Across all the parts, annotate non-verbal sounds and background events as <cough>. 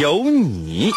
有你。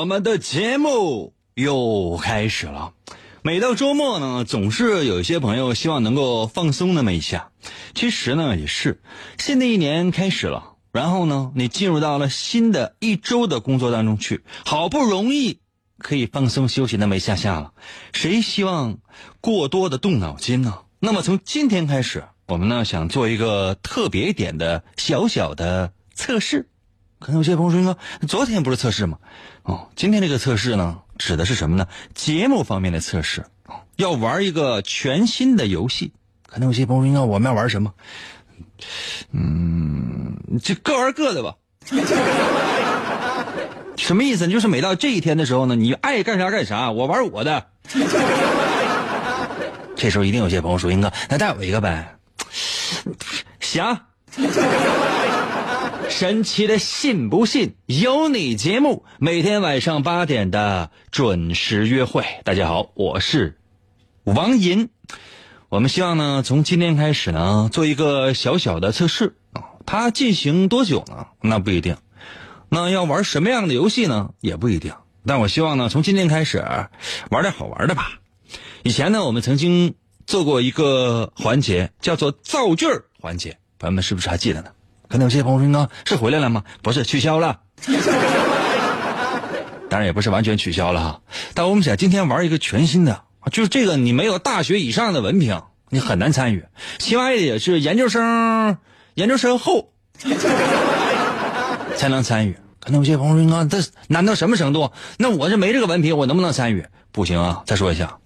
我们的节目又开始了。每到周末呢，总是有一些朋友希望能够放松那么一下。其实呢，也是新的一年开始了，然后呢，你进入到了新的一周的工作当中去，好不容易可以放松休息那么一下下了。谁希望过多的动脑筋呢？那么从今天开始，我们呢想做一个特别点的小小的测试。可能有些朋友说：“哥，昨天不是测试吗？”哦，今天这个测试呢，指的是什么呢？节目方面的测试，要玩一个全新的游戏。可能有些朋友说：“哥，我们要玩什么？”嗯，就各玩各的吧。<laughs> 什么意思？就是每到这一天的时候呢，你爱干啥干啥，我玩我的。<laughs> 这时候一定有些朋友说：“英哥，那带我一个呗。<laughs> ”行。神奇的信不信有你节目，每天晚上八点的准时约会。大家好，我是王银。我们希望呢，从今天开始呢，做一个小小的测试啊。它进行多久呢？那不一定。那要玩什么样的游戏呢？也不一定。但我希望呢，从今天开始玩点好玩的吧。以前呢，我们曾经做过一个环节，叫做造句儿环节，朋友们是不是还记得呢？可能有些朋友说：“哥是回来了吗？”不是，取消了。<laughs> 当然也不是完全取消了哈。但我们想今天玩一个全新的，就是这个你没有大学以上的文凭，你很难参与。起码也是研究生、研究生后 <laughs> 才能参与。可能有些朋友说：“哥，这难到什么程度？那我这没这个文凭，我能不能参与？”不行啊！再说一下，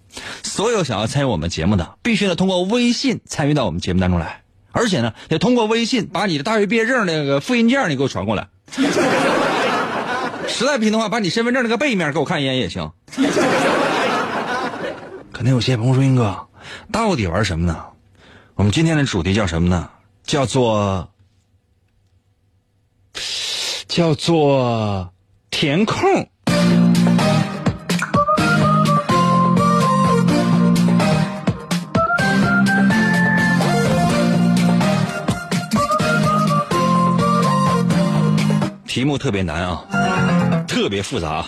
所有想要参与我们节目的，必须得通过微信参与到我们节目当中来。而且呢，得通过微信把你的大学毕业证那个复印件你给我传过来。<laughs> 实在不行的话，把你身份证那个背面给我看一眼也行。可能有些朋友说：“英哥，到底玩什么呢？”我们今天的主题叫什么呢？叫做叫做填空。题目特别难啊，特别复杂。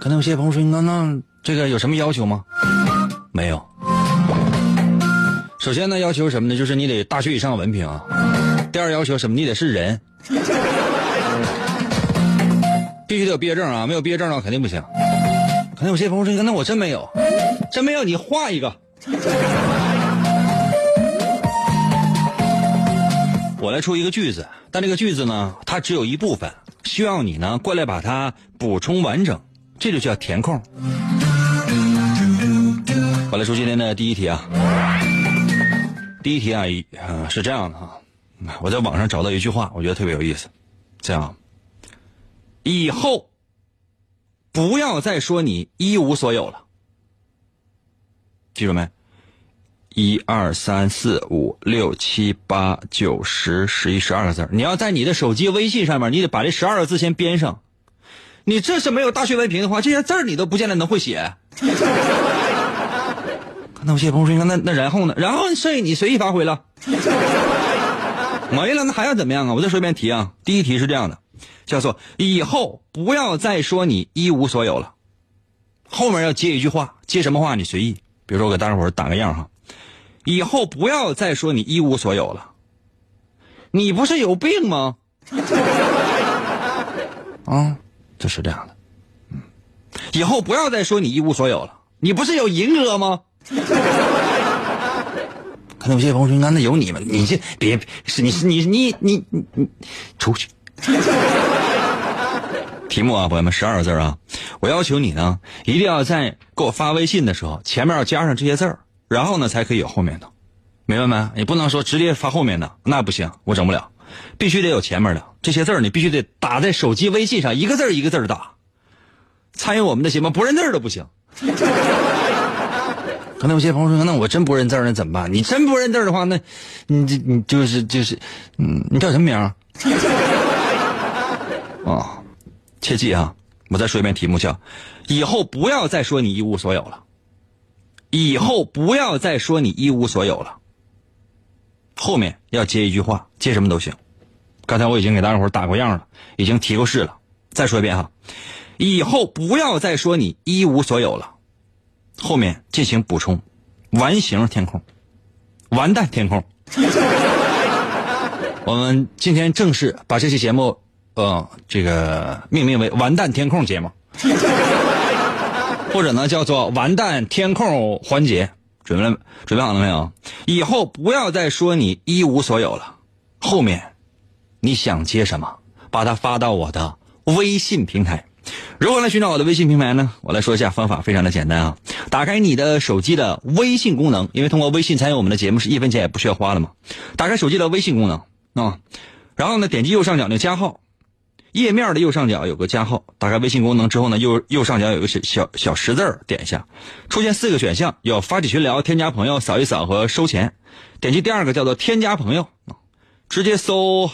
可能有些朋友说：“那那这个有什么要求吗？”没有。首先呢，要求什么呢？就是你得大学以上文凭啊。第二要求什么？你得是人，<laughs> 必须得有毕业证啊。没有毕业证的话肯定不行。可能有些朋友说：“那我真没有，真没有，你画一个。”我来出一个句子，但这个句子呢，它只有一部分，需要你呢过来把它补充完整，这就叫填空。我来出今天的第一题啊，第一题啊，是这样的啊，我在网上找到一句话，我觉得特别有意思，这样，以后不要再说你一无所有了，记住没？一二三四五六七八九十十一十二个字你要在你的手机微信上面，你得把这十二个字先编上。你这是没有大学文凭的话，这些字儿你都不见得能会写。<laughs> 那有些朋友说，那那然后呢？然后所以你随意发挥了，<laughs> 没了，那还要怎么样啊？我再说一遍题啊。第一题是这样的：叫做以后不要再说你一无所有了，后面要接一句话，接什么话你随意。比如说我给大伙儿打个样哈，以后不要再说你一无所有了，你不是有病吗？<laughs> 啊，就是这样的。嗯，以后不要再说你一无所有了，你不是有银哥吗？<laughs> 可能有些朋友说：“那有你们，你这别是你是你你你你你出去。<laughs> ”题目啊，朋友们，十二个字啊！我要求你呢，一定要在给我发微信的时候，前面要加上这些字儿，然后呢才可以有后面的，明白没？你不能说直接发后面的，那不行，我整不了，必须得有前面的这些字儿，你必须得打在手机微信上，一个字一个字打。参与我们的节目不认字都不行。<laughs> 可能有些朋友说：“那我真不认字那怎么办？你真不认字的话，那，你这你就是就是，嗯，你叫什么名？”啊。<laughs> 切记啊！我再说一遍，题目叫“以后不要再说你一无所有了”。以后不要再说你一无所有了。后面要接一句话，接什么都行。刚才我已经给大家伙打过样了，已经提过示了。再说一遍哈，以后不要再说你一无所有了。后面进行补充，完形填空，完蛋填空。<laughs> 我们今天正式把这期节目。呃，这个命名为“完蛋填空”节目，或者呢叫做“完蛋填空”环节，准备了准备好了没有？以后不要再说你一无所有了，后面你想接什么，把它发到我的微信平台。如何来寻找我的微信平台呢？我来说一下方法，非常的简单啊！打开你的手机的微信功能，因为通过微信参与我们的节目是一分钱也不需要花的嘛。打开手机的微信功能啊，然后呢点击右上角那加号。页面的右上角有个加号，打开微信功能之后呢，右右上角有个小小小十字点一下，出现四个选项，有发起群聊、添加朋友、扫一扫和收钱。点击第二个叫做添加朋友，直接搜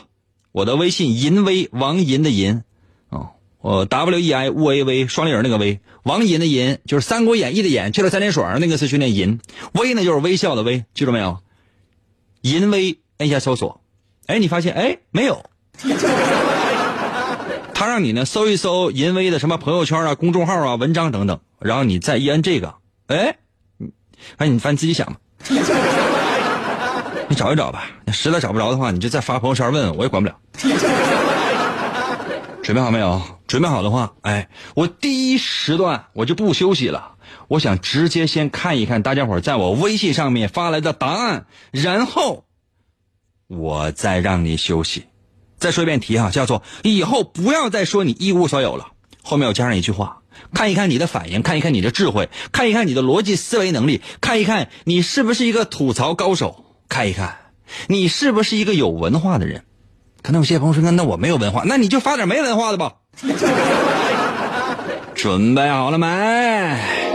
我的微信银威王银的银，哦，我 W E I 乌 A V 双立人那个威，王银的银就是《三国演义》的演，去了三点水那个是训练银，威呢就是微笑的威，记住没有？银威按一下搜索，哎，你发现哎没有。他让你呢搜一搜淫威的什么朋友圈啊、公众号啊、文章等等，然后你再一摁这个，哎，哎，你反正自己想吧，<laughs> 你找一找吧。实在找不着的话，你就再发朋友圈问问，我也管不了。<laughs> 准备好没有？准备好的话，哎，我第一时段我就不休息了，我想直接先看一看大家伙在我微信上面发来的答案，然后我再让你休息。再说一遍题哈，叫做以后不要再说你一无所有了。后面我加上一句话，看一看你的反应，看一看你的智慧，看一看你的逻辑思维能力，看一看你是不是一个吐槽高手，看一看你是不是一个有文化的人。可能有些朋友说，那那我没有文化，那你就发点没文化的吧。<laughs> 准备好了没？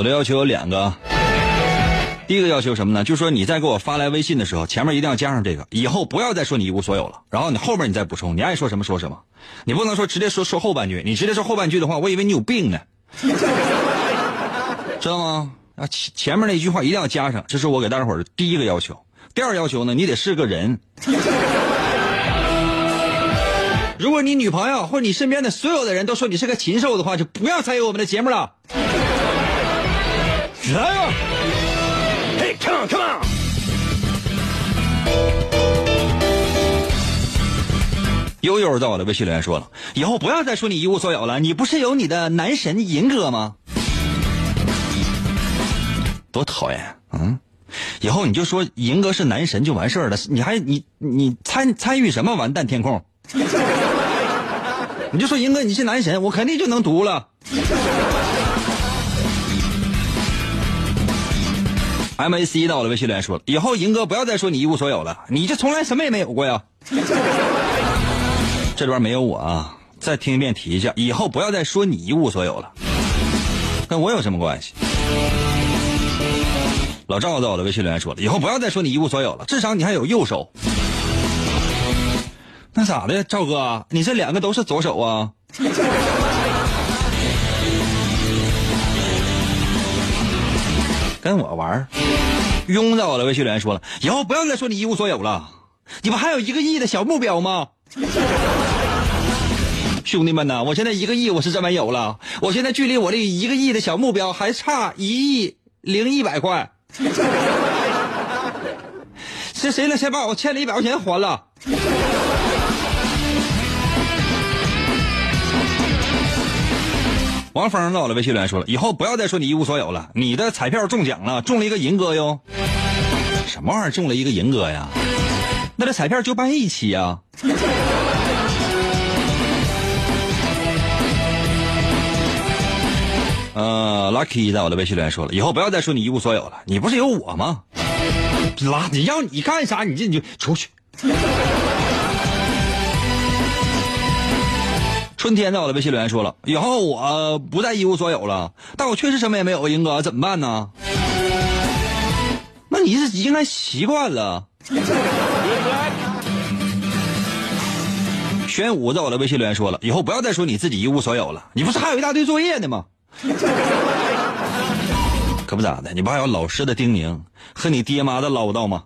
我的要求有两个，第一个要求什么呢？就是说你在给我发来微信的时候，前面一定要加上这个，以后不要再说你一无所有了。然后你后面你再补充，你爱说什么说什么，你不能说直接说说后半句。你直接说后半句的话，我以为你有病呢，<laughs> 知道吗？啊，前前面那句话一定要加上，这是我给大家伙的第一个要求。第二要求呢，你得是个人。如果你女朋友或者你身边的所有的人都说你是个禽兽的话，就不要参与我们的节目了。来吧，嘿，come on，come on。悠悠在我的微信留言说了，以后不要再说你一无所有了，你不是有你的男神银哥吗？多讨厌，嗯，以后你就说银哥是男神就完事儿了，你还你你参参与什么完蛋天空？<laughs> 你就说银哥你是男神，我肯定就能读了。M A C 到我的微信留言说了，以后银哥不要再说你一无所有了，你这从来什么也没有过呀。<laughs> 这里边没有我啊，再听一遍提一下，以后不要再说你一无所有了，跟我有什么关系？老赵在我的微信留言说了，以后不要再说你一无所有了，至少你还有右手。那咋的，赵哥，你这两个都是左手啊？跟我玩儿。庸在我的微信留言说了，以后不要再说你一无所有了，你不还有一个亿的小目标吗？兄弟们呐，我现在一个亿我是真没有了，我现在距离我这一个亿的小目标还差一亿零一百块。是谁了？先把我欠的一百块钱还了。王峰在我的微信留言说了，以后不要再说你一无所有了，你的彩票中奖了，中了一个银哥哟。什么玩意儿中了一个银哥呀？那这彩票就办一期呀。<laughs> 呃，Lucky 在我的微信留言说了，以后不要再说你一无所有了，你不是有我吗？拉，你要你干啥？你这你就出去。春天在我的微信留言说了，以后我不再一无所有了，但我确实什么也没有，英哥怎么办呢？那你是应该习惯了。玄武在我的微信留言说了，以后不要再说你自己一无所有了，你不是还有一大堆作业呢吗？可不咋的，你不还有老师的叮咛和你爹妈的唠叨吗？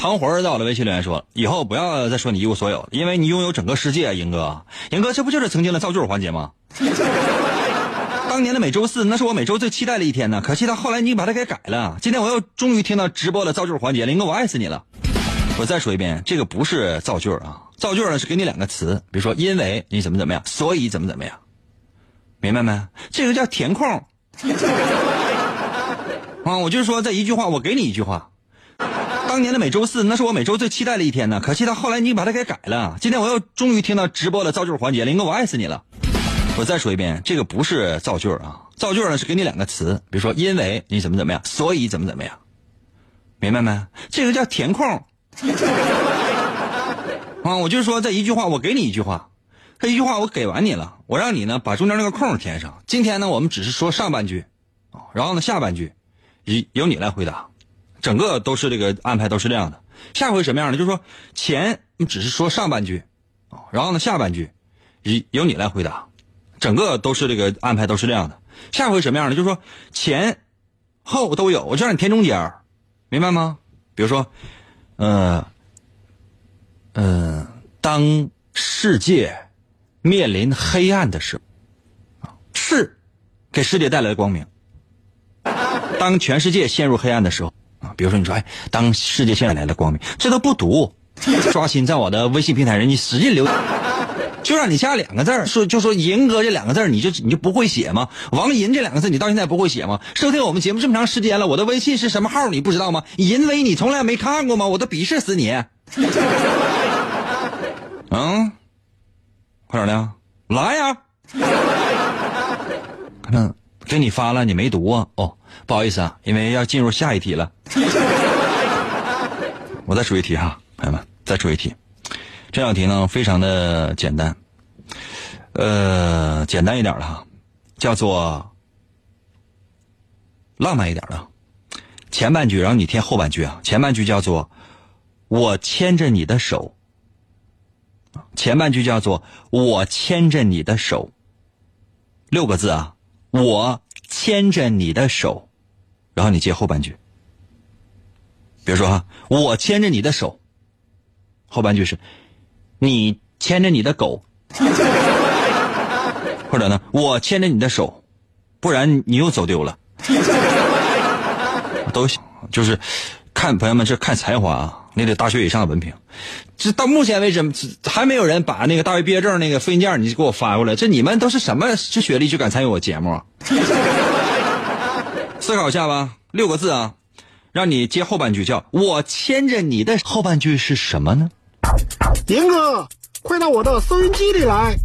唐魂在我的微信留言说：“以后不要再说你一无所有，因为你拥有整个世界。”英哥，英哥，这不就是曾经的造句环节吗？<laughs> 当年的每周四，那是我每周最期待的一天呢。可惜到后来你把它给改了。今天我又终于听到直播的造句环节了，英哥，我爱死你了。我再说一遍，这个不是造句啊，造句呢是给你两个词，比如说因为你怎么怎么样，所以怎么怎么样，明白没？这个叫填空。<laughs> 啊，我就是说这一句话，我给你一句话。当年的每周四，那是我每周最期待的一天呢。可惜到后来你把它给改了。今天我又终于听到直播的造句环节了，哥，我爱死你了。我再说一遍，这个不是造句啊，造句呢是给你两个词，比如说因为你怎么怎么样，所以怎么怎么样，明白没？这个叫填空。<laughs> 啊，我就是说这一句话，我给你一句话，这一句话我给完你了，我让你呢把中间那个空填上。今天呢，我们只是说上半句，然后呢下半句，由由你来回答，整个都是这个安排都是这样的。下回什么样的？就是说前你只是说上半句，啊，然后呢下半句，由由你来回答，整个都是这个安排都是这样的。下回什么样的？就是说前后都有，我就让你填中间，明白吗？比如说。呃，嗯，当世界面临黑暗的时候，是给世界带来的光明。当全世界陷入黑暗的时候，比如说你说，哎，当世界现在来了光明，这都不读，<laughs> 刷新在我的微信平台上，你使劲留，就让你加两个字儿说就说“银哥”这两个字儿你就你就不会写吗？“王银”这两个字你到现在不会写吗？收听我们节目这么长时间了，我的微信是什么号你不知道吗？银威你从来没看过吗？我都鄙视死你！<laughs> 嗯，快点的，来呀！看看给你发了，你没读啊？哦，不好意思啊，因为要进入下一题了。<laughs> 我再出一题哈，朋友们，再出一题。这道题呢，非常的简单，呃，简单一点的哈，叫做浪漫一点的。前半句，然后你填后半句啊。前半句叫做“我牵着你的手”，前半句叫做“我牵着你的手”，六个字啊，“我牵着你的手”，然后你接后半句。比如说哈，“我牵着你的手”，后半句是。你牵着你的狗，<laughs> 或者呢，我牵着你的手，不然你又走丢了。<laughs> 都行，就是看朋友们这看才华啊，你得大学以上的文凭。这到目前为止还没有人把那个大学毕业证那个复印件你就给我发过来。这你们都是什么这学历就敢参与我节目？思考一下吧，六个字啊，让你接后半句，叫我牵着你的后半句是什么呢？林哥，快到我的收音机里来！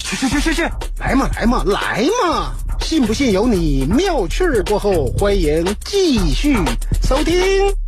去去去去去，来嘛来嘛来嘛！信不信由你。妙趣过后，欢迎继续收听。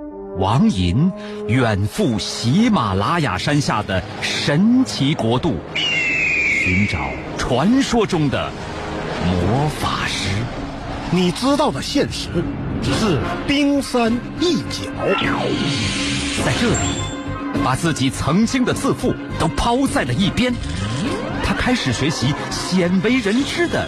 王银远赴喜马拉雅山下的神奇国度，寻找传说中的魔法师。你知道的现实只是冰山一角。在这里，把自己曾经的自负都抛在了一边，他开始学习鲜为人知的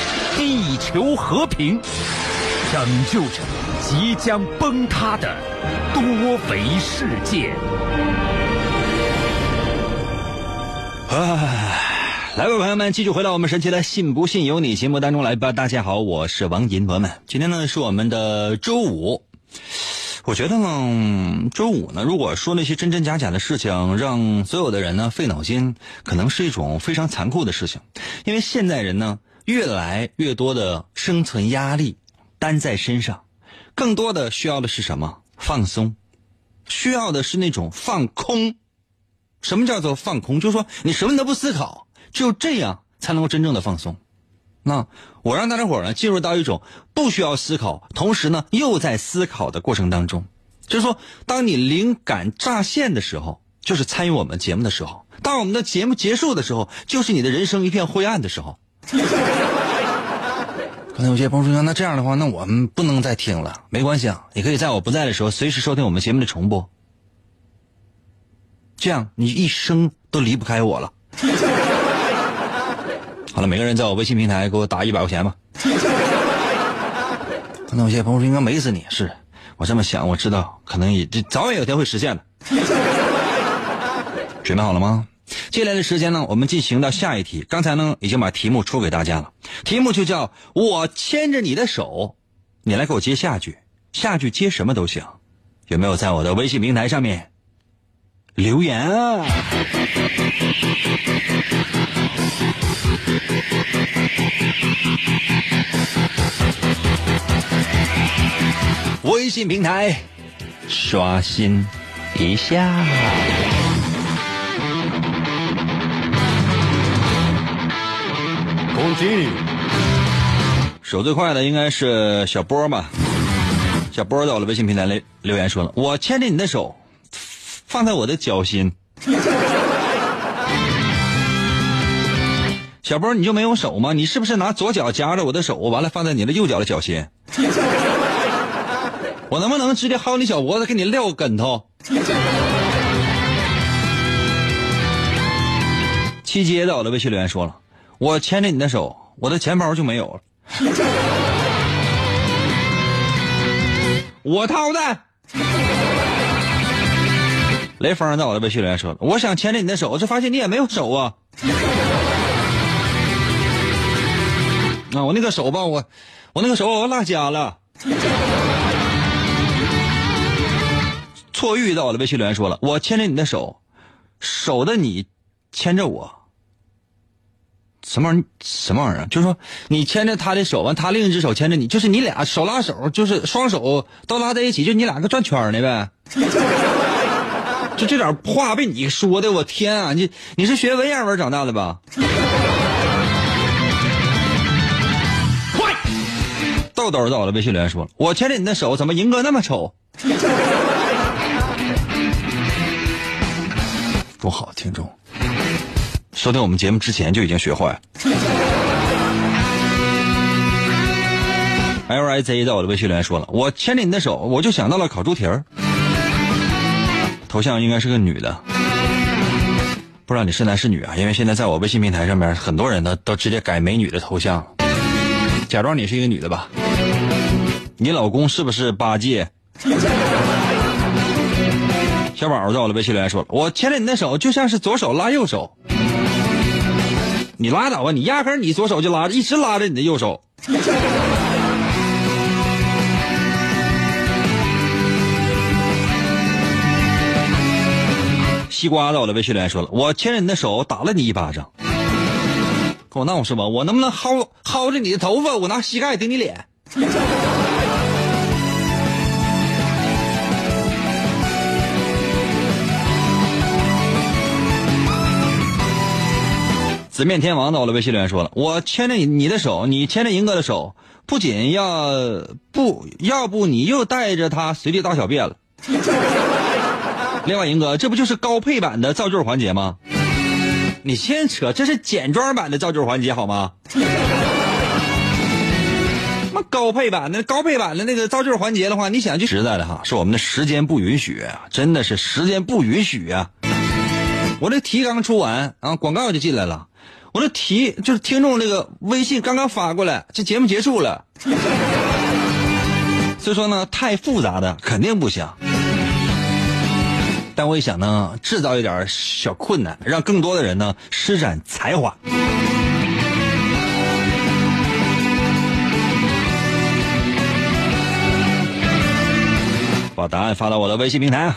地球和平，拯救着即将崩塌的多维世界。唉，来吧，朋友们，继续回到我们神奇的“信不信由你”节目当中来吧。大家好，我是王银，朋友们，今天呢是我们的周五。我觉得呢，周五呢，如果说那些真真假假的事情，让所有的人呢费脑筋，可能是一种非常残酷的事情。因为现代人呢，越来越多的生存压力担在身上，更多的需要的是什么？放松，需要的是那种放空。什么叫做放空？就是说你什么都不思考，只有这样才能够真正的放松。那我让大家伙呢进入到一种不需要思考，同时呢又在思考的过程当中。就是说，当你灵感乍现的时候，就是参与我们节目的时候；当我们的节目结束的时候，就是你的人生一片灰暗的时候。<laughs> 可能有些朋友说：“那这样的话，那我们不能再听了。”没关系啊，你可以在我不在的时候，随时收听我们节目的重播。这样你一生都离不开我了。<laughs> 好了，每个人在我微信平台给我打一百块钱吧。<laughs> 可能有些朋友说应该美死你，是我这么想，我知道可能也这早晚有一天会实现的。准备好了吗？接下来的时间呢，我们进行到下一题。刚才呢已经把题目出给大家了，题目就叫我牵着你的手，你来给我接下句，下句接什么都行。有没有在我的微信平台上面留言啊？微信平台刷新一下。手最快的应该是小波吧？小波在我的微信平台里留言说了：“我牵着你的手，放在我的脚心。”小波，你就没有手吗？你是不是拿左脚夹着我的手，完了放在你的右脚的脚心？我能不能直接薅你小脖子，给你撂个跟头？七街在我的微信留言说了：“我牵着你的手，我的钱包就没有了。<laughs> ”我掏的。雷锋在我的微信留言说了：“我想牵着你的手，这发现你也没有手啊。”啊，我那个手吧，我我那个手我落家了。错遇到我的微信留言说了，我牵着你的手，手的你牵着我，什么玩意儿？什么玩意儿？就是说你牵着他的手，完他另一只手牵着你，就是你俩手拉手，就是双手都拉在一起，就你俩个转圈呢呗。<laughs> 就这点话被你说的，我天啊！你你是学文言文长大的吧？豆豆在我的微信留言说：“我牵着你的手，怎么银哥那么丑？” <laughs> 多好，听众！收听我们节目之前就已经学坏了。<laughs> L I Z 在我的微信留言说了：“我牵着你的手，我就想到了烤猪蹄儿。”头像应该是个女的，不知道你是男是女啊？因为现在在我微信平台上面，很多人呢都直接改美女的头像，假装你是一个女的吧。你老公是不是八戒？小宝在我的微信留言说了：“我牵着你的手，就像是左手拉右手。”你拉倒吧，你压根你左手就拉着，一直拉着你的右手。<laughs> 西瓜在我的微信留言说了，我牵着你的手打了你一巴掌，跟我闹是吧？我能不能薅薅着你的头发，我拿膝盖顶你脸？紫面天王在我的微信留言说了，我牵着你你的手，你牵着银哥的手，不仅要不要不你又带着他随地大小便了。<laughs> 另外，银哥，这不就是高配版的造句环节吗？你先扯，这是简装版的造句环节好吗？那高配版的高配版的那个造句环节的话，你想就实在的哈，是我们的时间不允许，真的是时间不允许啊。我这题刚出完啊，广告就进来了。我这题就是听众这个微信刚刚发过来，这节目结束了。<laughs> 所以说呢，太复杂的肯定不行。但我也想呢，制造一点小困难，让更多的人呢施展才华。把答案发到我的微信平台。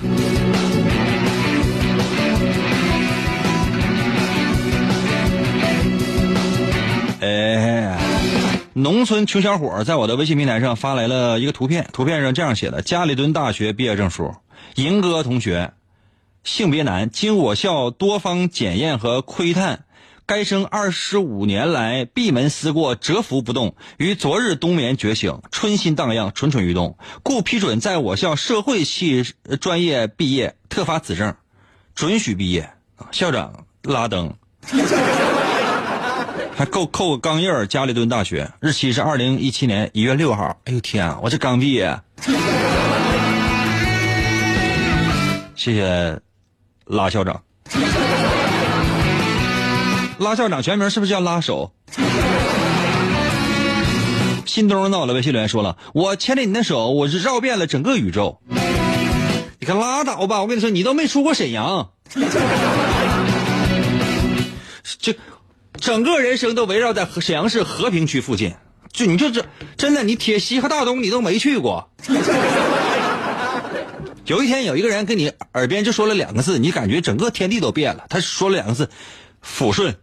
农村穷小伙在我的微信平台上发来了一个图片，图片上这样写的：加里敦大学毕业证书，银哥同学，性别男，经我校多方检验和窥探，该生二十五年来闭门思过，蛰伏不动，于昨日冬眠觉醒，春心荡漾，蠢蠢欲动，故批准在我校社会系专业毕业，特发此证，准许毕业。校长拉登。还扣扣个钢印儿，加里敦大学，日期是二零一七年一月六号。哎呦天啊，我这刚毕业。谢谢拉校长，拉校长全名是不是叫拉手？新东到了，微信留言说了，我牵着你的手，我是绕遍了整个宇宙。你可拉倒吧，我跟你说，你都没出过沈阳。<laughs> 这。整个人生都围绕在沈阳市和平区附近，就你就这真的，你铁西和大东你都没去过。<laughs> 有一天有一个人跟你耳边就说了两个字，你感觉整个天地都变了。他说了两个字，抚顺，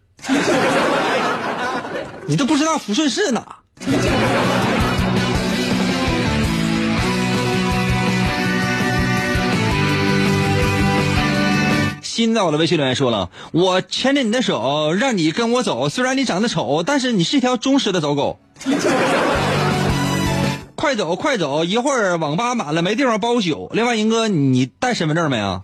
你都不知道抚顺是哪。新在我的微信留言说了，我牵着你的手，让你跟我走。虽然你长得丑，但是你是一条忠实的走狗。<laughs> 快走快走，一会儿网吧满了，没地方包宿。另外，英哥，你带身份证没啊？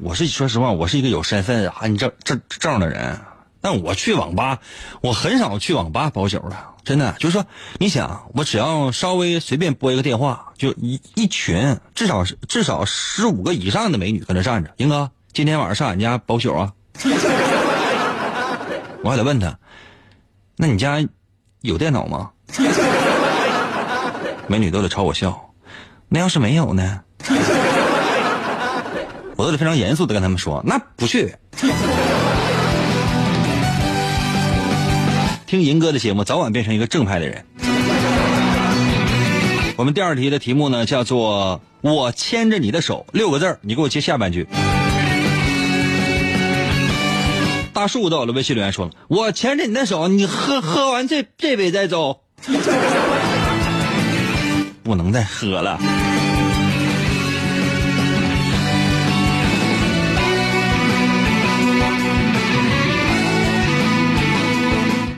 我是说实话，我是一个有身份证证证证的人。但我去网吧，我很少去网吧包宿的。真的，就是说，你想，我只要稍微随便拨一个电话，就一一群，至少是至少十五个以上的美女搁那站着。英哥，今天晚上上俺家包宿啊？<laughs> 我还得问他，那你家有电脑吗？美女都得朝我笑。那要是没有呢？我都得非常严肃的跟他们说，那不去。<laughs> 听银哥的节目，早晚变成一个正派的人。我们第二题的题目呢，叫做“我牵着你的手”，六个字你给我接下半句。大树到了，微信留言说了：“我牵着你的手，你喝喝完这这杯再走，<laughs> 不能再喝了。”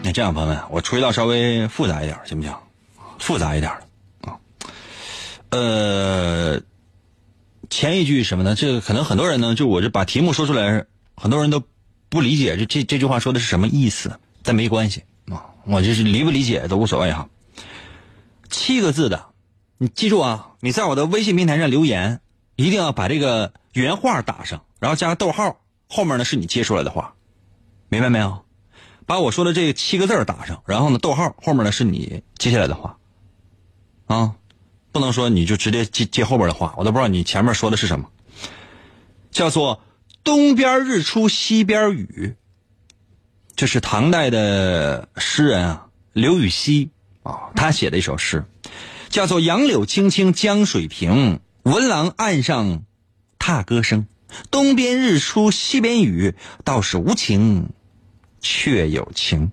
那这样，朋友们，我出一道稍微复杂一点，行不行？复杂一点的啊。呃，前一句什么呢？这个可能很多人呢，就我这把题目说出来，很多人都不理解，这这这句话说的是什么意思？但没关系啊，我就是理不理解都无所谓哈。七个字的，你记住啊！你在我的微信平台上留言，一定要把这个原话打上，然后加个逗号，后面呢是你接出来的话，明白没有？把我说的这七个字打上，然后呢，逗号后面呢是你接下来的话，啊，不能说你就直接接接后边的话，我都不知道你前面说的是什么。叫做东边日出西边雨，这是唐代的诗人啊，刘禹锡啊，他写的一首诗，叫做“杨柳青青江水平，闻郎岸上踏歌声。东边日出西边雨，道是无晴却有晴。”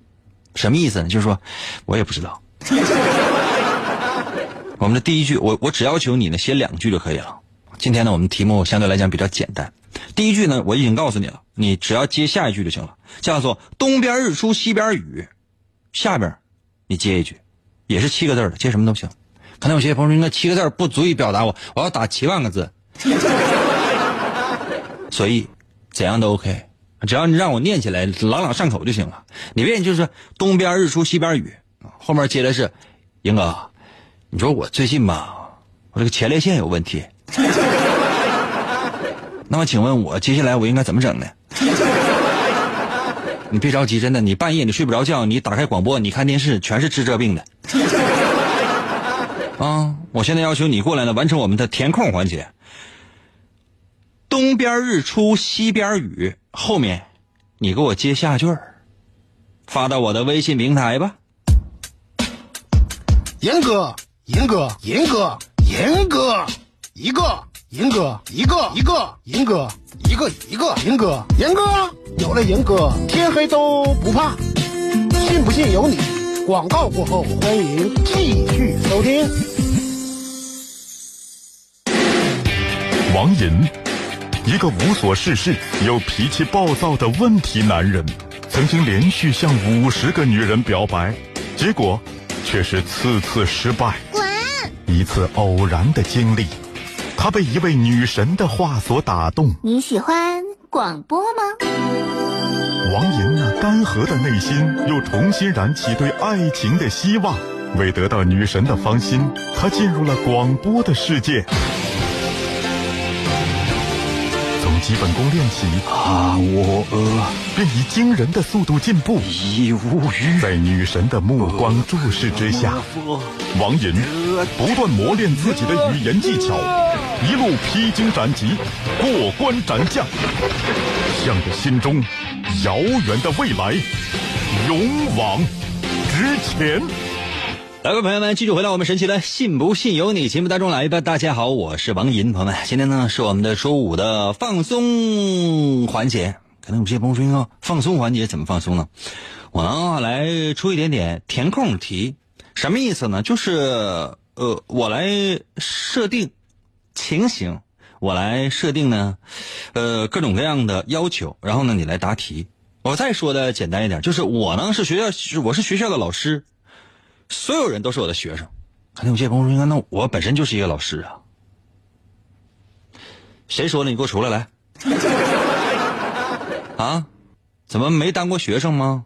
什么意思呢？就是说，我也不知道。<laughs> 我们的第一句，我我只要求你呢写两句就可以了。今天呢，我们题目相对来讲比较简单。第一句呢，我已经告诉你了，你只要接下一句就行了，叫做“东边日出西边雨”，下边你接一句，也是七个字的，接什么都行。可能有些朋友说，那七个字不足以表达我，我要打七万个字。<laughs> 所以怎样都 OK，只要你让我念起来朗朗上口就行了。你别就是“东边日出西边雨”，后面接的是“英哥”。你说我最近吧，我这个前列腺有问题。那么请问我接下来我应该怎么整呢？<laughs> 你别着急，真的，你半夜你睡不着觉，你打开广播，你看电视，全是治这病的。<laughs> 啊！我现在要求你过来呢，完成我们的填空环节。东边日出西边雨，后面你给我接下句儿，发到我的微信平台吧。严哥。严哥，严哥，严哥，一个银哥，一个一个银哥，一个一个银哥，银哥有了银哥，天黑都不怕。信不信由你。广告过后，欢迎继续收听。王银，一个无所事事又脾气暴躁的问题男人，曾经连续向五十个女人表白，结果却是次次失败。一次偶然的经历，他被一位女神的话所打动。你喜欢广播吗？王莹那干涸的内心又重新燃起对爱情的希望。为得到女神的芳心，他进入了广播的世界。从基本功练起啊，我呃，便以惊人的速度进步。已无语，在女神的目光注视之下，王银不断磨练自己的语言技巧，一路披荆斩棘，过关斩将，向着心中遥远的未来勇往直前。来，各位朋友们，继续回到我们神奇的“信不信由你”节目当中来吧。大家好，我是王银，朋友们，今天呢是我们的周五的放松环节。可能有些朋友说，放松环节怎么放松呢？我呢来出一点点填空题，什么意思呢？就是呃，我来设定情形，我来设定呢，呃，各种各样的要求，然后呢，你来答题。我再说的简单一点，就是我呢是学校，我是学校的老师。所有人都是我的学生，可能有些朋友说：“那我本身就是一个老师啊。”谁说的？你给我出来来！<laughs> 啊？怎么没当过学生吗？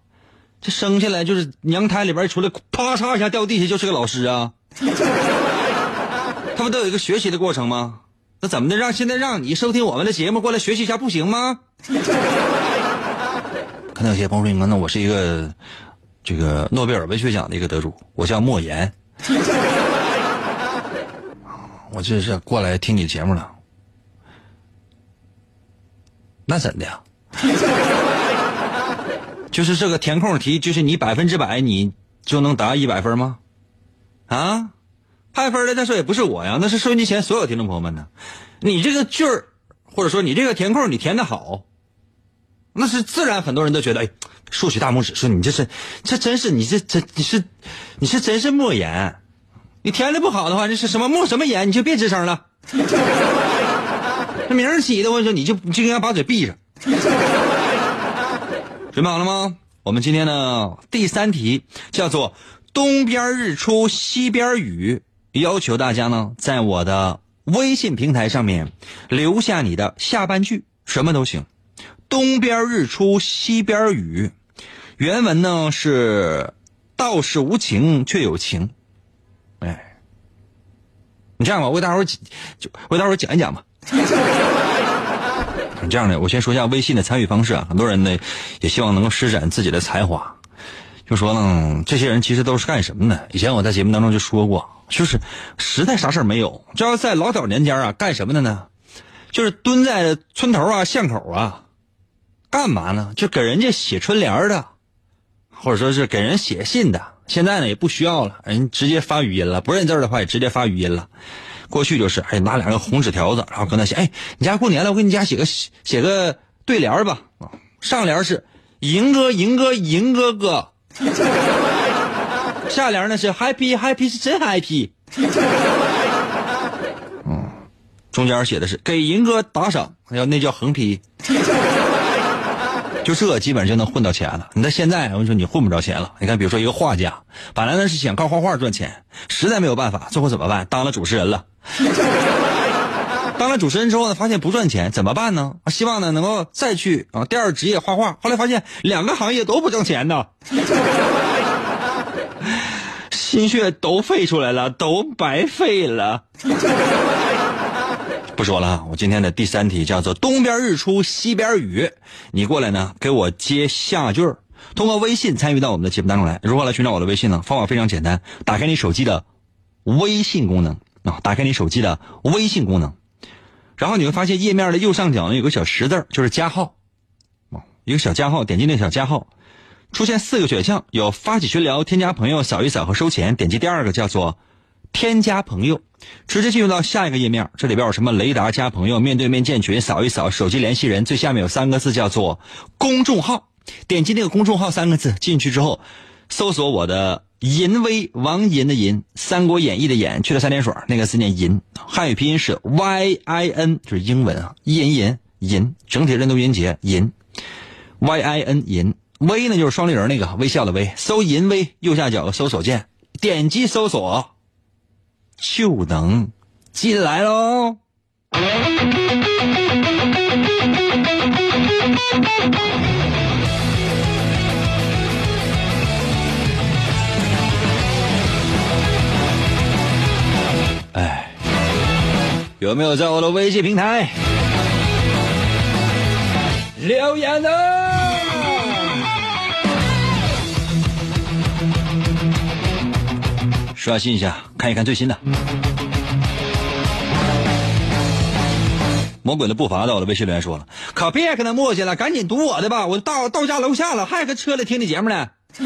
这生下来就是娘胎里边出来，啪嚓一下掉地下就是个老师啊！他们都有一个学习的过程吗？那怎么的？让现在让你收听我们的节目过来学习一下不行吗？<laughs> 可能有些朋友说：“那我是一个。”这个诺贝尔文学奖的一个得主，我叫莫言，<laughs> 我这是过来听你节目了，那怎的呀？<laughs> 就是这个填空题，就是你百分之百你就能答一百分吗？啊，派分的那说也不是我呀，那是收音机前所有听众朋友们呢。你这个句儿，或者说你这个填空你填的好，那是自然很多人都觉得哎。竖起大拇指说：“你这是，这真是你这这你是，你是真是莫言。你填的不好的话，这是什么莫什么言？你就别吱声了。<laughs> 这名儿起的，我说你就你就应该把嘴闭上。准备好了吗？我们今天的第三题叫做‘东边日出西边雨’，要求大家呢在我的微信平台上面留下你的下半句，什么都行。东边日出西边雨。”原文呢是“道是无情却有情”，哎，你这样吧，我给大伙儿就我给大伙儿讲一讲吧。<laughs> 这样的，我先说一下微信的参与方式啊。很多人呢也希望能够施展自己的才华，就说呢，这些人其实都是干什么的？以前我在节目当中就说过，就是实在啥事儿没有，这要在老早年间啊，干什么的呢？就是蹲在村头啊、巷口啊，干嘛呢？就给人家写春联的。或者说是给人写信的，现在呢也不需要了，人直接发语音了，不认字儿的话也直接发语音了。过去就是，哎，拿两个红纸条子，然后搁那写，哎，你家过年了，我给你家写个写个对联儿吧，上联是银哥银哥银哥哥，下联呢是 happy happy 是真 happy，<laughs> 嗯，中间写的是给银哥打赏，要那叫横批。<laughs> 就这基本上就能混到钱了。你在现在，我跟你说你混不着钱了。你看，比如说一个画家，本来呢是想靠画画赚钱，实在没有办法，最后怎么办？当了主持人了。<laughs> 当了主持人之后呢，发现不赚钱，怎么办呢？希望呢能够再去啊第二职业画画。后来发现两个行业都不挣钱呢，心血都费出来了，都白费了。<laughs> 不说了，我今天的第三题叫做“东边日出西边雨”，你过来呢，给我接下句儿。通过微信参与到我们的节目当中来。如何来寻找我的微信呢？方法非常简单，打开你手机的微信功能啊，打开你手机的微信功能，然后你会发现页面的右上角呢有个小十字，就是加号啊，一个小加号，点击那小加号，出现四个选项，有发起群聊、添加朋友、扫一扫和收钱。点击第二个叫做添加朋友。直接进入到下一个页面，这里边有什么雷达加朋友、面对面建群、扫一扫、手机联系人，最下面有三个字叫做公众号，点击那个公众号三个字进去之后，搜索我的银威王银的银，三国演义的演去了三点水，那个字念银，汉语拼音是 Y I N，就是英文啊，一银银银，整体认读音节银，Y I N 银，微呢就是双立人那个微笑的微，搜银威右下角搜索键，点击搜索。就能进来喽！哎，有没有在我的微信平台留言呢？刷新一下，看一看最新的。魔鬼的步伐到我的微信留言说了，可别跟他磨叽了，赶紧读我的吧，我到到家楼下了，还搁车里听你节目呢。<laughs>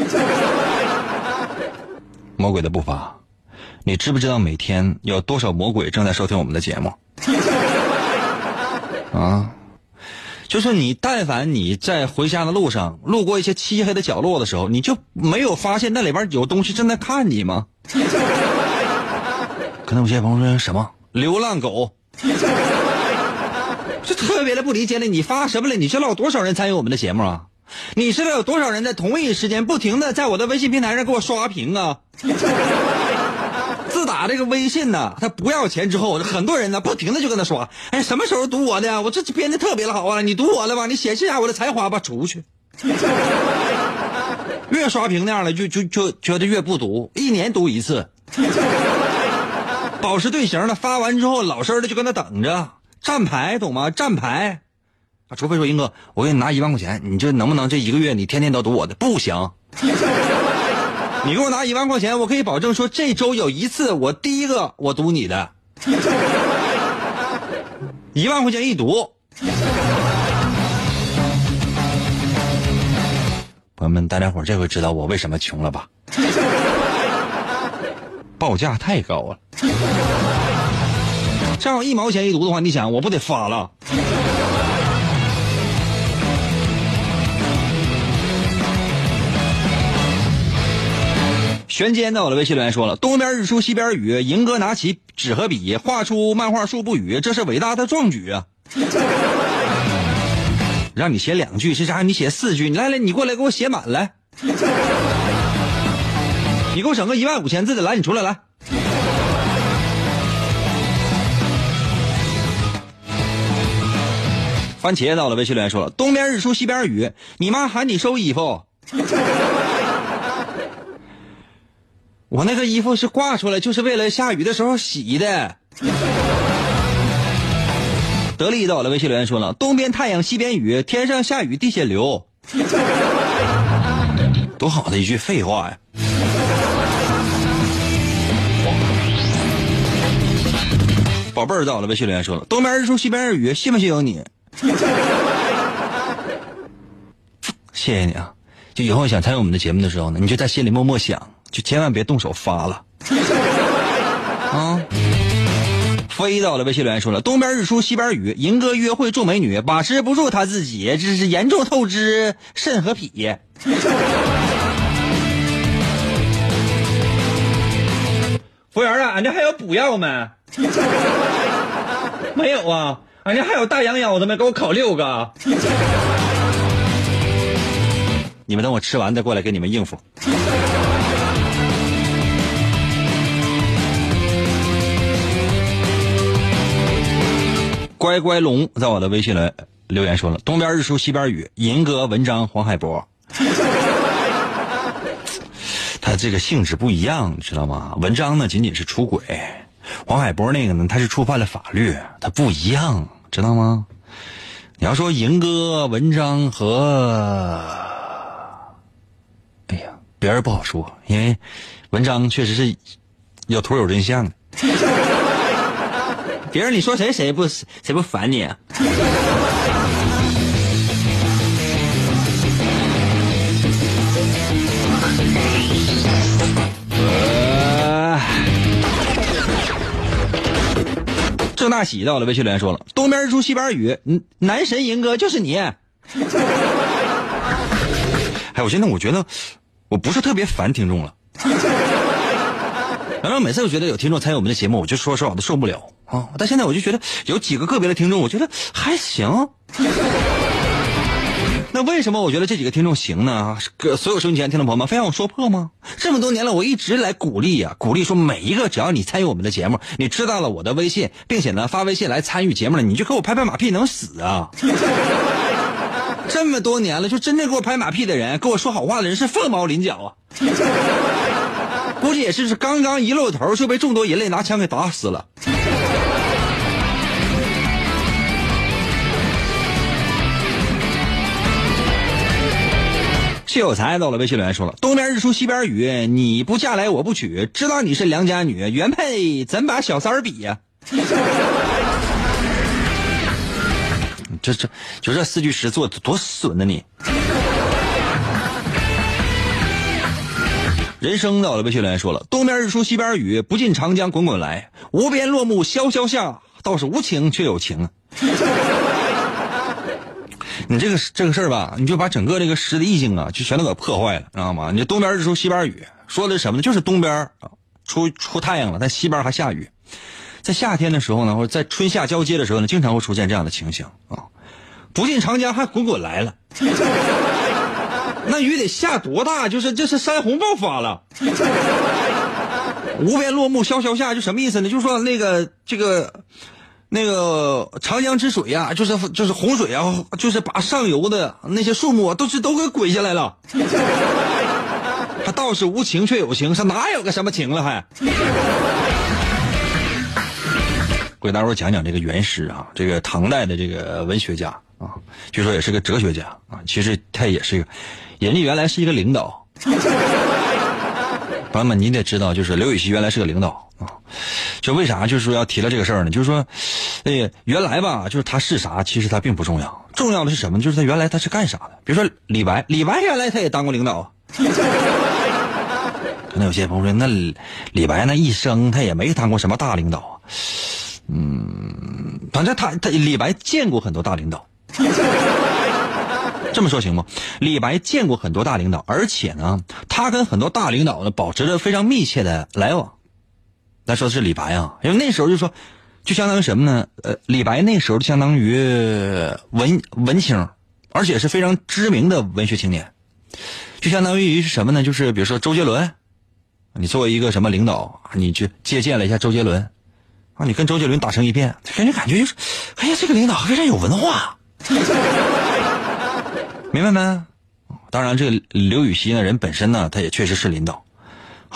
魔鬼的步伐，你知不知道每天有多少魔鬼正在收听我们的节目？<laughs> 啊，就是你，但凡你在回家的路上路过一些漆黑的角落的时候，你就没有发现那里边有东西正在看你吗？<laughs> 可能有些朋友说什么流浪狗，<laughs> 就特别的不理解了。你发什么了？你知道有多少人参与我们的节目啊？你知道有多少人在同一时间不停的在我的微信平台上给我刷屏啊？<laughs> 打这个微信呢，他不要钱之后，很多人呢不停的就跟他刷。哎，什么时候读我的呀？我这编的特别的好啊！你读我的吧，你显示一下我的才华吧，出去。<laughs> 越刷屏那样的，就就就觉得越不读，一年读一次。保持队形的发完之后，老实的就跟他等着站牌，懂吗？站牌啊，除非说英哥，我给你拿一万块钱，你就能不能这一个月你天天都读我的？不行。你给我拿一万块钱，我可以保证说这周有一次我第一个我赌你的，一万块钱一赌。朋友们，大家伙这回知道我为什么穷了吧？报价太高了，这样一毛钱一读的话，你想我不得发了？玄间在我的微信留言说了：“东边日出西边雨，银哥拿起纸和笔，画出漫画数不语，这是伟大的壮举啊！” <laughs> 让你写两句，这家伙你写四句，你来来，你过来给我写满来，<laughs> 你给我整个一万五千字的，来，你出来来。番茄到了，微信留言说了：“东边日出西边雨，你妈喊你收衣服。”我那个衣服是挂出来，就是为了下雨的时候洗的。<laughs> 得力到了，微信留言说了：“东边太阳西边雨，天上下雨地下流。<laughs> ”多好的一句废话呀！宝贝儿到了，微信留言说了：“东边日出西边日雨，信不信由你。<laughs> ”谢谢你啊！就以后想参与我们的节目的时候呢，你就在心里默默想，就千万别动手发了。<laughs> 啊！飞到了微信留言说了：“东边日出西边雨，银哥约会众美女，把持不住他自己，这是严重透支肾和脾。<laughs> ”服务员啊，俺这还有补药没？<laughs> 没有啊，俺这还有大羊腰子没？给我烤六个。你们等我吃完再过来给你们应付。乖乖龙在我的微信里留言说了：“东边日出西边雨，银哥文章黄海波。<laughs> ”他这个性质不一样，你知道吗？文章呢仅仅是出轨，黄海波那个呢他是触犯了法律，他不一样，知道吗？你要说银哥文章和，哎呀，别人不好说，因为文章确实是有图有真相的。别人你说谁谁不谁不烦你？郑大喜到了，微信留言说了：“东边日出西边雨，嗯，男神银哥就是你。”哎，我现在我觉得我不是特别烦听众了。<laughs> 然后每次我觉得有听众参与我们的节目，我就说实话都受不了啊。但现在我就觉得有几个个别的听众，我觉得还行。<laughs> 那为什么我觉得这几个听众行呢？各所有收音机前听众朋友们，非让我说破吗？这么多年了，我一直来鼓励呀，鼓励说每一个只要你参与我们的节目，你知道了我的微信，并且呢发微信来参与节目了，你就给我拍拍马屁，能死啊？<laughs> 这么多年了，就真正给我拍马屁的人，跟我说好话的人是凤毛麟角啊。<laughs> 估计也是是刚刚一露头就被众多人类拿枪给打死了。谢有才到了微信留言说了：“东边日出西边雨，你不嫁来我不娶，知道你是良家女，原配怎把小三儿比呀？” <laughs> 这这就这四句诗做的多损呢你！人生到了微信留言说了：“东边日出西边雨，不尽长江滚滚来，无边落木萧萧下，倒是无情却有情啊。”你这个这个事儿吧，你就把整个这个诗的意境啊，就全都给破坏了，知道吗？你东边日出西边雨，说的什么呢？就是东边啊出出太阳了，但西边还下雨。在夏天的时候呢，或者在春夏交接的时候呢，经常会出现这样的情形啊。不尽长江还滚滚来了，<laughs> 那雨得下多大？就是这是山洪爆发了。无边落木萧萧下，就什么意思呢？就是说那个这个。那个长江之水呀，就是就是洪水啊，就是把上游的那些树木都是都给滚下来了。他倒是无情却有情，上哪有个什么情了还？给大伙讲讲这个原诗啊，这个唐代的这个文学家啊，据说也是个哲学家啊，其实他也是一个，人家原来是一个领导。朋友们，你得知道，就是刘禹锡原来是个领导啊。就为啥就是说要提了这个事儿呢？就是说，哎，原来吧，就是他是啥，其实他并不重要，重要的是什么？就是他原来他是干啥的？比如说李白，李白原来他也当过领导。<laughs> 可能有些朋友说，那李白那一生他也没当过什么大领导。嗯，反正他他李白见过很多大领导。这么说行吗？李白见过很多大领导，而且呢，他跟很多大领导呢保持着非常密切的来往。咱说的是李白啊，因为那时候就说，就相当于什么呢？呃，李白那时候就相当于文文青，而且是非常知名的文学青年，就相当于是什么呢？就是比如说周杰伦，你作为一个什么领导，你去借鉴了一下周杰伦，啊，你跟周杰伦打成一片，给人感觉就是，哎呀，这个领导非常有文化，<laughs> 明白没？当然，这个刘禹锡呢，人本身呢，他也确实是领导。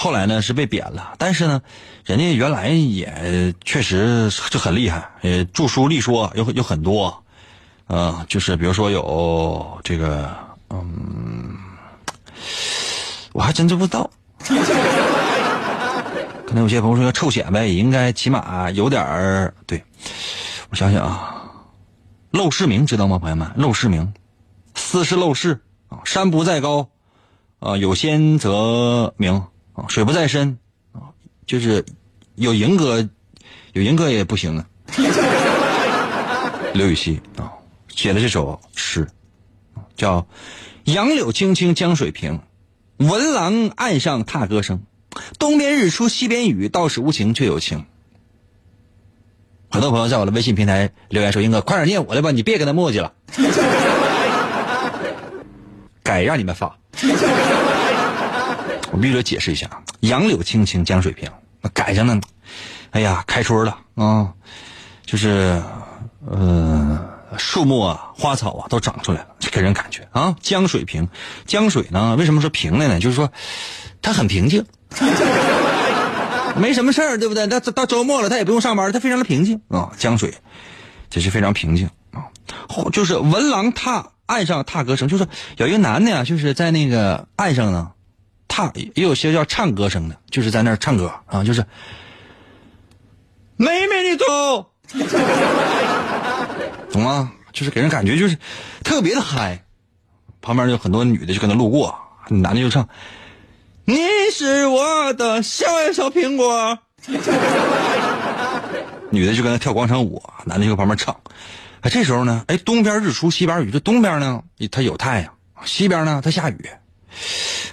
后来呢是被贬了，但是呢，人家原来也确实就很厉害，呃，著书立说有有很多，啊，就是比如说有这个，嗯，我还真就不知道，<laughs> 可能有些朋友说臭显摆，也应该起码有点儿，对我想想啊，陋室铭知道吗，朋友们？陋室铭，斯是陋室啊，山不在高，啊，有仙则名水不在深啊，就是有银哥，有银哥也不行啊。刘禹锡啊，写的这首诗叫《杨柳青青江水平，闻郎岸上踏歌声。东边日出西边雨，道是无情却有情。》。很多朋友在我的微信平台留言说：“英哥，快点念我的吧，你别跟他磨叽了。”改让你们发。我必须得解释一下：“杨柳青青江水平”，那改上呢？哎呀，开春了啊，就是呃，树木啊、花草啊都长出来了，给人感觉啊，江水平。江水呢，为什么说平的呢？就是说它很平静。没什么事儿，对不对？到到周末了，他也不用上班，他非常的平静啊。江水，这是非常平静啊。就是文郎踏岸上踏歌声，就是有一个男的呀，就是在那个岸上呢，踏也有些叫唱歌声的，就是在那儿唱歌啊，就是美美的走，懂吗？就是给人感觉就是特别的嗨。旁边有很多女的就跟他路过，男的就唱。你是我的小呀小苹果，女的就跟他跳广场舞，男的就旁边唱。哎，这时候呢，哎，东边日出西边雨，这东边呢，它有太阳；西边呢，它下雨。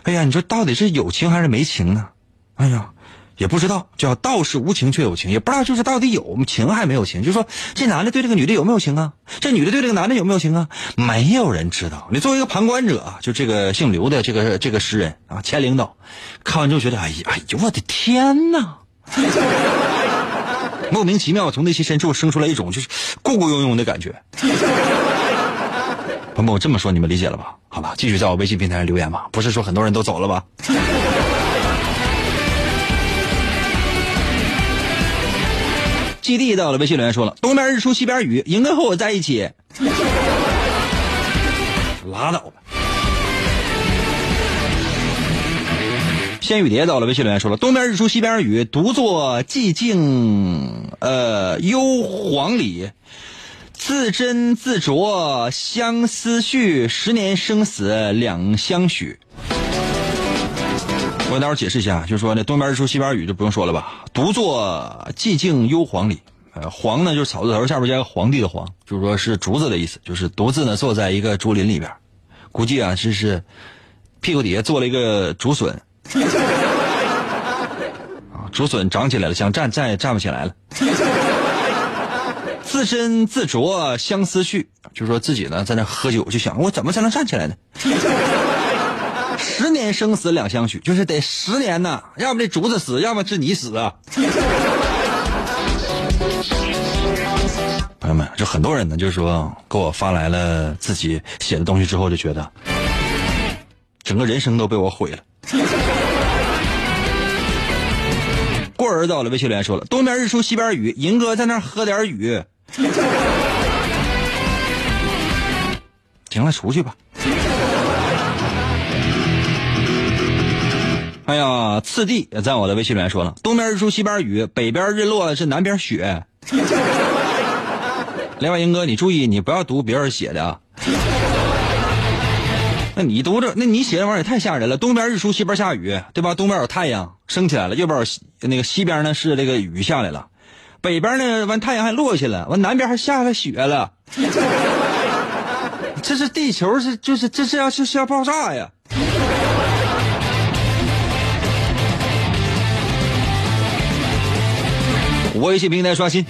哎呀，你说到底是有情还是没情呢？哎呀。也不知道，叫道是无情却有情，也不知道就是到底有情还没有情。就说这男的对这个女的有没有情啊？这女的对这个男的有没有情啊？没有人知道。你作为一个旁观者，就这个姓刘的这个这个诗人啊，前领导，看完之后觉得，哎呀，哎呦，我的天哪！<laughs> 莫名其妙从内心深处生出来一种就是咕咕拥拥的感觉。朋友们，我这么说你们理解了吧？好吧，继续在我微信平台上留言吧。不是说很多人都走了吧？<laughs> 基地到了，微信留言说了：“东边日出西边雨，应该和我在一起。<laughs> ”拉倒吧。仙雨蝶到了，微信留言说了：“东边日出西边雨，独坐寂静呃幽篁里，自斟自酌相思绪，十年生死两相许。”我给大伙解释一下，就是说那东边日出西边雨就不用说了吧。独坐寂静幽篁里，呃，篁呢就是草字头下边加个皇帝的皇，就是说是竹子的意思，就是独自呢坐在一个竹林里边，估计啊是是屁股底下坐了一个竹笋，<laughs> 啊，竹笋长起来了，想站站也站不起来了。自斟自酌相思绪，就说自己呢在那喝酒，就想我怎么才能站起来呢？十年生死两相许，就是得十年呐，要么这竹子死，要么是你死啊。朋友们，就很多人呢，就是说给我发来了自己写的东西之后，就觉得整个人生都被我毁了。过儿到了，微信留言说了：“东边日出西边雨，银哥在那喝点雨。” <laughs> 行了，出去吧。哎呀，次第也在我的微信里面说了：东边日出西边雨，北边日落是南边雪。另外，英哥，你注意，你不要读别人写的啊。那你读着，那你写这玩意儿也太吓人了。东边日出西边下雨，对吧？东边有太阳升起来了，右边有那个西边呢是这个雨下来了，北边呢完太阳还落下了，完南边还下了雪了。<laughs> 这是地球是就是这是要是要爆炸呀！微信平台刷新。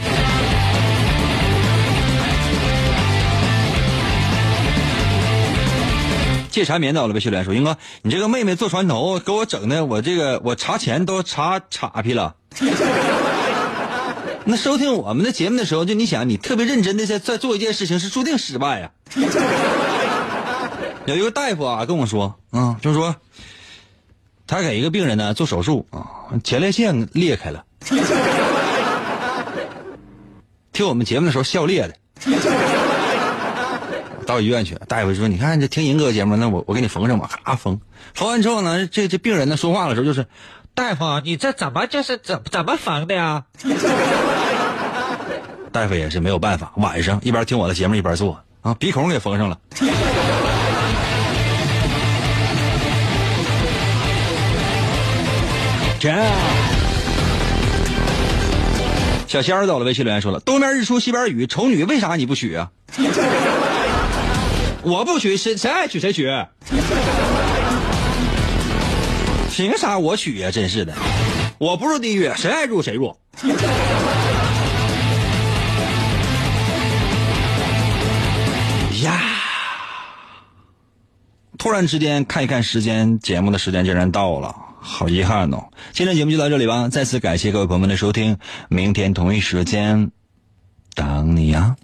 借缠绵到了，呗？秀莲说：“英哥，你这个妹妹坐船头给我整的，我这个我查钱都查岔劈了。那收听我们的节目的时候，就你想，你特别认真的在在做一件事情，是注定失败呀。<laughs> 有一个大夫啊跟我说，嗯，就是说，他给一个病人呢做手术啊，前列腺裂开了。听我们节目的时候笑裂的，到医院去，大夫说：“你看这听银哥节目，那我我给你缝上吧。”咔缝，缝完之后呢，这这病人呢说话的时候就是：“大夫，你这怎么就是怎怎么缝的呀？”大夫也是没有办法，晚上一边听我的节目一边做啊，鼻孔给缝上了。小仙儿走了，微信留言说了：“东边日出西边雨，丑女为啥你不娶啊？” <laughs> 我不娶，谁谁爱娶谁娶。凭啥我娶呀？真是的，我不入地狱，谁爱入谁入。突然之间看一看时间，节目的时间竟然到了，好遗憾哦。今天节目就到这里吧，再次感谢各位朋友们的收听，明天同一时间等你呀。